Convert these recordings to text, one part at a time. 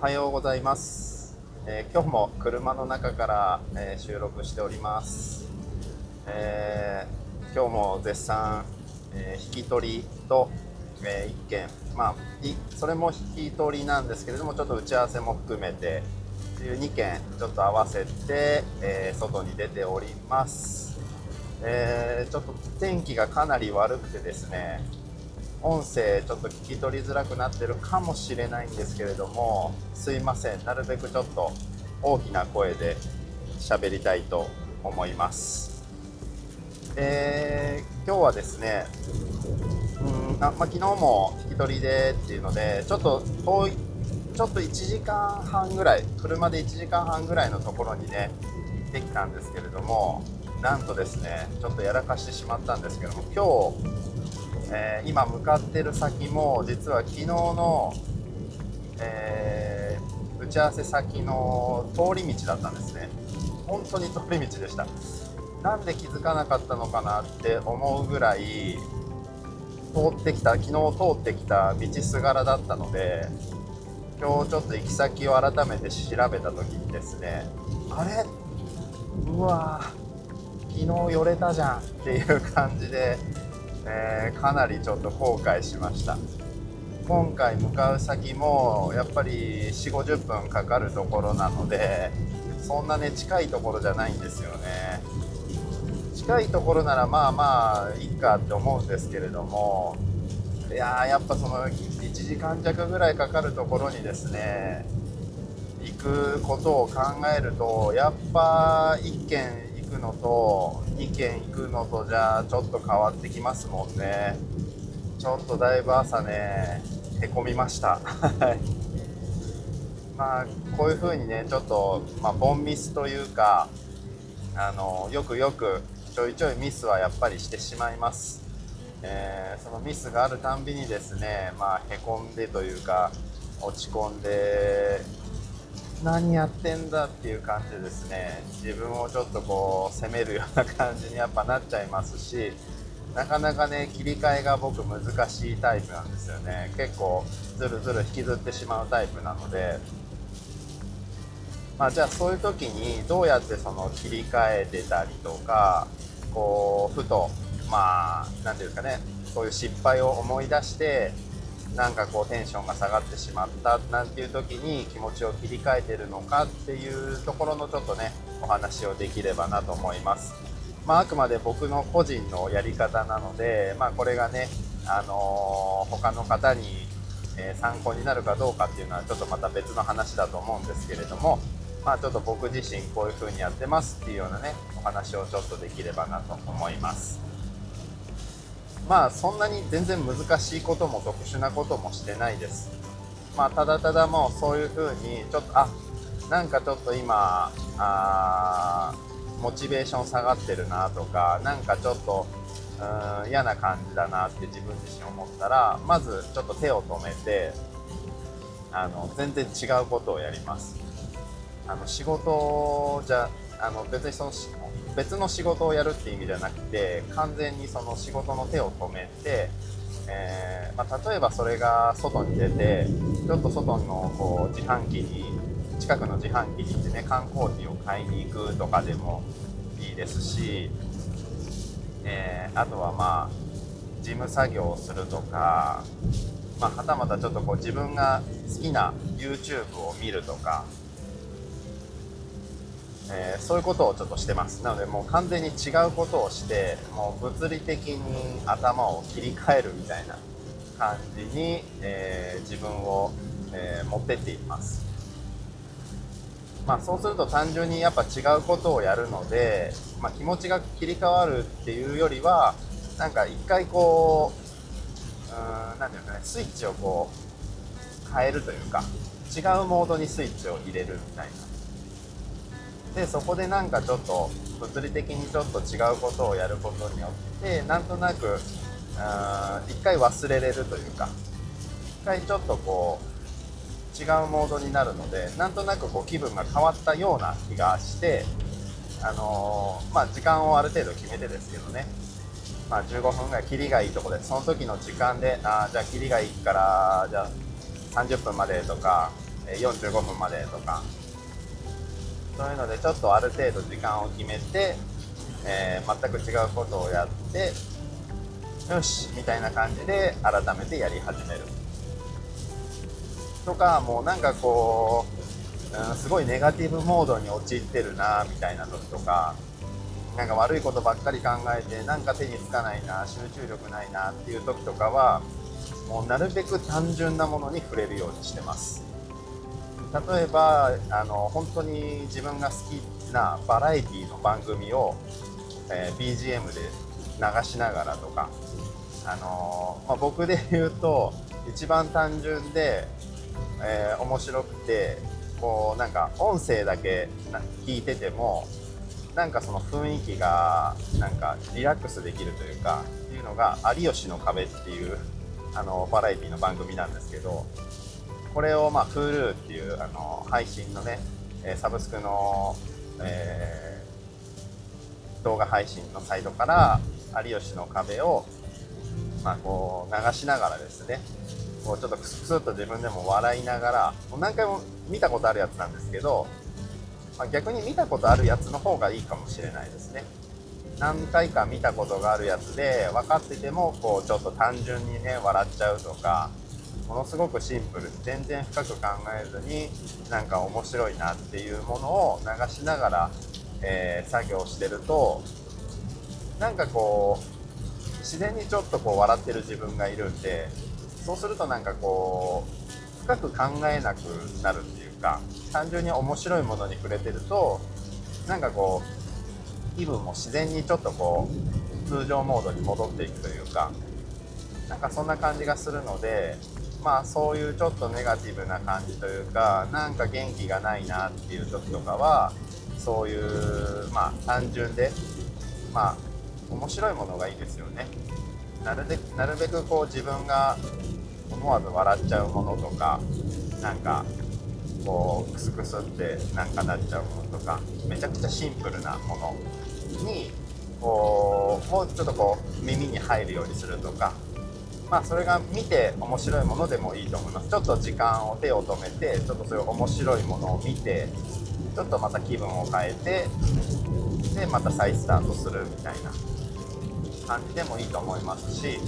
はようございます、えー今日も車の中から、えー収録しております、えー今日も絶賛、えー引き取りと、え1件。まあいそれも引き取りなんですけれどもちょっと打ち合わせも含めて2件ちょっと合わせて、えー外に出ております、えーちょっと天気がかなり悪くてですね音声ちょっと聞き取りづらくなってるかもしれないんですけれどもすいません。なるべくちょっと大きな声で喋りたいと思います。えー今日はですねうんあまあ、昨日も引き取りでっていうのでちょっと遠いちょっと1時間半ぐらい車で1時間半ぐらいのところにね行ってきたんですけれどもなんとですねちょっとやらかしてしまったんですけども今日えー今向かってる先も実は昨日の、えー打ち合わせ先の通り道だったんですね。本当に通り道でした。なんで気づかなかったのかなって思うぐらい通ってきた昨日通ってきた道すがらだったので今日ちょっと行き先を改めて調べた時にですねあれ？うわー昨日寄れたじゃんっていう感じでえーかなりちょっと後悔しました。今回向かう先もやっぱり4 5 0分かかるところなのでそんなね近いところじゃないんですよね。近いところならまあまあいいかって思うんですけれどもいややっぱその1時間弱ぐらいかかるところにですね行くことを考えるとやっぱ1軒くのと2軒行くのとじゃあちょっと変わってきますもんね。ちょっとだいぶ朝ねへこみました。はい。まあこういう風にねちょっと、まあ、ボンミスというかあのよくよくちょいちょいミスはやっぱりしてしまいます、えーそのミスがあるたんびにですねまあへこんでというか落ち込んで何やってんだっていう感じですね。自分をちょっとこう責めるような感じにやっぱなっちゃいますしなかなかね切り替えが僕難しいタイプなんですよね。結構ずるずる引きずってしまうタイプなので。まあじゃあそういう時にどうやってその切り替えてたりとかこうふとまあ何ていうんですかねそういう失敗を思い出してなんかこうテンションが下がってしまったなんていう時に気持ちを切り替えてるのかっていうところのちょっとねお話をできればなと思います。まあ、あくまで僕の個人のやり方なので、まあ、これがね、あのー他の方に、え参考になるかどうかっていうのはちょっとまた別の話だと思うんですけれども、まあ、ちょっと僕自身こういう風にやってますっていうようなねお話をちょっとできればなと思います。まあそんなに全然難しいことも特殊なこともしてないです。まあただただもうそういう風にちょっとあなんかちょっと今あモチベーション下がってるなとかなんかちょっとうん嫌な感じだなって自分自身思ったらまずちょっと手を止めてあの全然違うことをやります。あの仕事じゃあの別にその別の仕事をやるっていう意味じゃなくて完全にその仕事の手を止めて、えーまあ、例えばそれが外に出てちょっと外のこう自販機に近くの自販機に行ってね缶コーヒーを買いに行くとかでもいいですし、えーあとはまあ事務作業をするとか、まあ、はたまたちょっとこう自分が好きな YouTube を見るとかえーそういうことをちょっとしてます。なのでもう完全に違うことをしてもう物理的に頭を切り替えるみたいな感じに、えー自分を、えー持ってっています。まあそうすると単純にやっぱ違うことをやるので、まあ、気持ちが切り替わるっていうよりはなんか一回こう何ていうんですかねスイッチをこう変えるというか違うモードにスイッチを入れるみたいな。でそこでなんかちょっと物理的にちょっと違うことをやることによってなんとなく一回忘れれるというか一回ちょっとこう違うモードになるのでなんとなくこう気分が変わったような気がしてあのーまあ時間をある程度決めてですけどね。まあ、15分ぐらい、切りがいいとこで、その時の時間で、あーじゃあ、切りがいいから、じゃあ、30分までとか、45分までとかそういうのでちょっとある程度時間を決めて、えー、全く違うことをやってよしみたいな感じで改めてやり始める。とかもうなんかこう、うん、すごいネガティブモードに陥ってるなみたいな時とかなんか悪いことばっかり考えてなんか手につかないな集中力ないなっていう時とかはもうなるべく単純なものに触れるようにしてます。例えばあの本当に自分が好きなバラエティの番組を、えー、BGM で流しながらとか、あのまあ、僕で言うと一番単純で、えー、面白くてこうなんか音声だけ聞いててもなんかその雰囲気がなんかリラックスできるというかっていうのが「有吉の壁」っていうあのバラエティの番組なんですけどこれをまあ Hulu っていうあの配信のねサブスクの、えー、動画配信のサイトから「有吉の壁を」まあ、こう流しながらですねこうちょっとクスクスっと自分でも笑いながらもう何回も見たことあるやつなんですけどまあ、逆に見たことあるやつの方がいいかもしれないですね。何回か見たことがあるやつで分かっててもこうちょっと単純にね笑っちゃうとかものすごくシンプル全然深く考えずになんか面白いなっていうものを流しながら、えー、作業してるとなんかこう自然にちょっとこう笑ってる自分がいるんでそうするとなんかこう深く考えなくなるっていうか単純に面白いものに触れてるとなんかこう気分も自然にちょっとこう通常モードに戻っていくというかなんかそんな感じがするのでまあそういうちょっとネガティブな感じというかなんか元気がないなっていう時とかはそういうまあ単純でまあ面白いものがいいですよね。なるべくなるべくこう自分が思わず笑っちゃうものとかなんかこうクスクスってなんかなっちゃうものとかめちゃくちゃシンプルなものにこうもうちょっとこう耳に入るようにするとかまあそれが見て面白いものでもいいと思いますちょっと時間を手を止めてちょっとそういう面白いものを見てちょっとまた気分を変えてでまた再スタートするみたいな感じでもいいと思いますし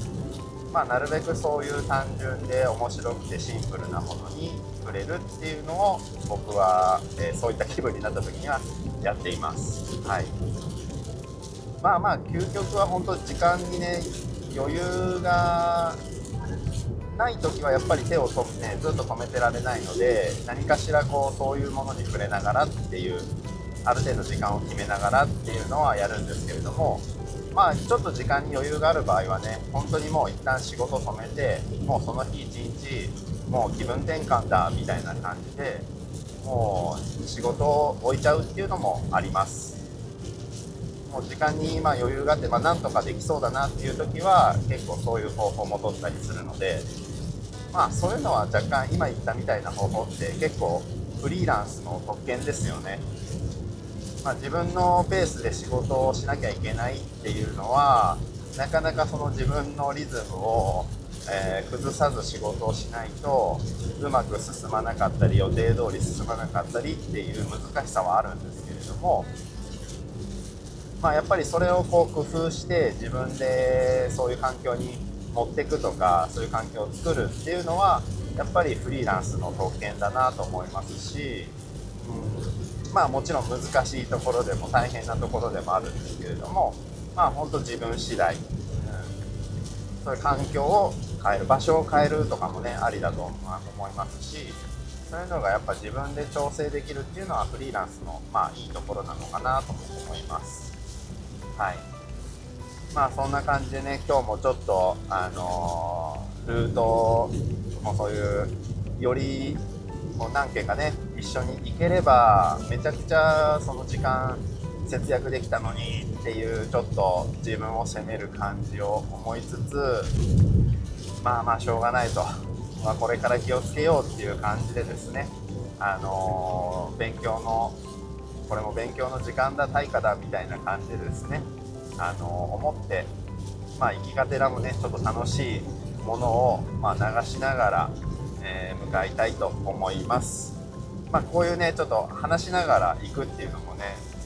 まあ、なるべくそういう単純で面白くてシンプルなものに触れるっていうのを僕は、えー、そういった気分になった時にはやっています。はい、まあまあ究極は本当時間にね余裕がない時はやっぱり手を止め、ね、ずっと止めてられないので何かしらこうそういうものに触れながらっていうある程度時間を決めながらっていうのはやるんですけれどもまあちょっと時間に余裕がある場合はね本当にもう一旦仕事止めてもうその日一日もう気分転換だみたいな感じでもう仕事を置いちゃうっていうのもあります。もう時間にま余裕があって、まあ、なんとかできそうだなっていう時は結構そういう方法も取ったりするのでまあそういうのは若干今言ったみたいな方法って結構フリーランスの特権ですよね。まあ、自分のペースで仕事をしなきゃいけないっていうのはなかなかその自分のリズムを、えー、崩さず仕事をしないとうまく進まなかったり予定通り進まなかったりっていう難しさはあるんですけれども、まあ、やっぱりそれをこう工夫して自分でそういう環境に持っていくとかそういう環境を作るっていうのはやっぱりフリーランスの特権だなと思いますし、うんまあもちろん難しいところでも大変なところでもあるんですけれどもまあ本当自分次第、うん、そういう環境を変える場所を変えるとかもねありだと思いますしそういうのがやっぱ自分で調整できるっていうのはフリーランスのまあいいところなのかなとも思います。はい。まあそんな感じでね今日もちょっとあの、ルートもそういうよりもう何件かね一緒に行ければめちゃくちゃその時間節約できたのにっていうちょっと自分を責める感じを思いつつまあまあしょうがないと、まあ、これから気をつけようっていう感じでですねあのー、勉強のこれも勉強の時間だ対価だみたいな感じでですねあの、思ってまあ生きがてらもねちょっと楽しいものを、まあ、流しながらえー、向かいたいと思います。まあ、こういうねちょっと話しながら行くっていうのもね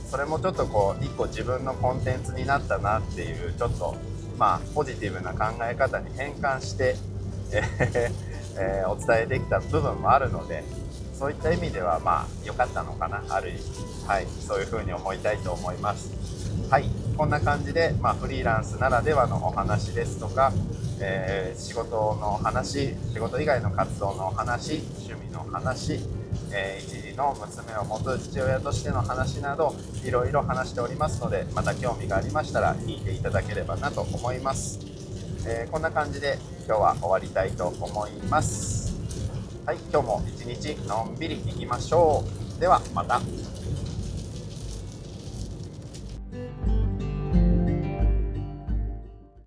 それもちょっとこう一個自分のコンテンツになったなっていうちょっとまあポジティブな考え方に変換して、ええー、お伝えできた部分もあるのでそういった意味ではまあ良かったのかな。ある意味。はい。そういうふうに思いたいと思います。はい。こんな感じで、まあ、フリーランスならではのお話ですとか、えー、仕事の話仕事以外の活動のお話趣味の話え一児の娘を持つ父親としての話などいろいろ話しておりますのでまた興味がありましたら聞いていただければなと思います、えー、こんな感じで今日は終わりたいと思います。はい今日も一日のんびりいきましょう。ではまた。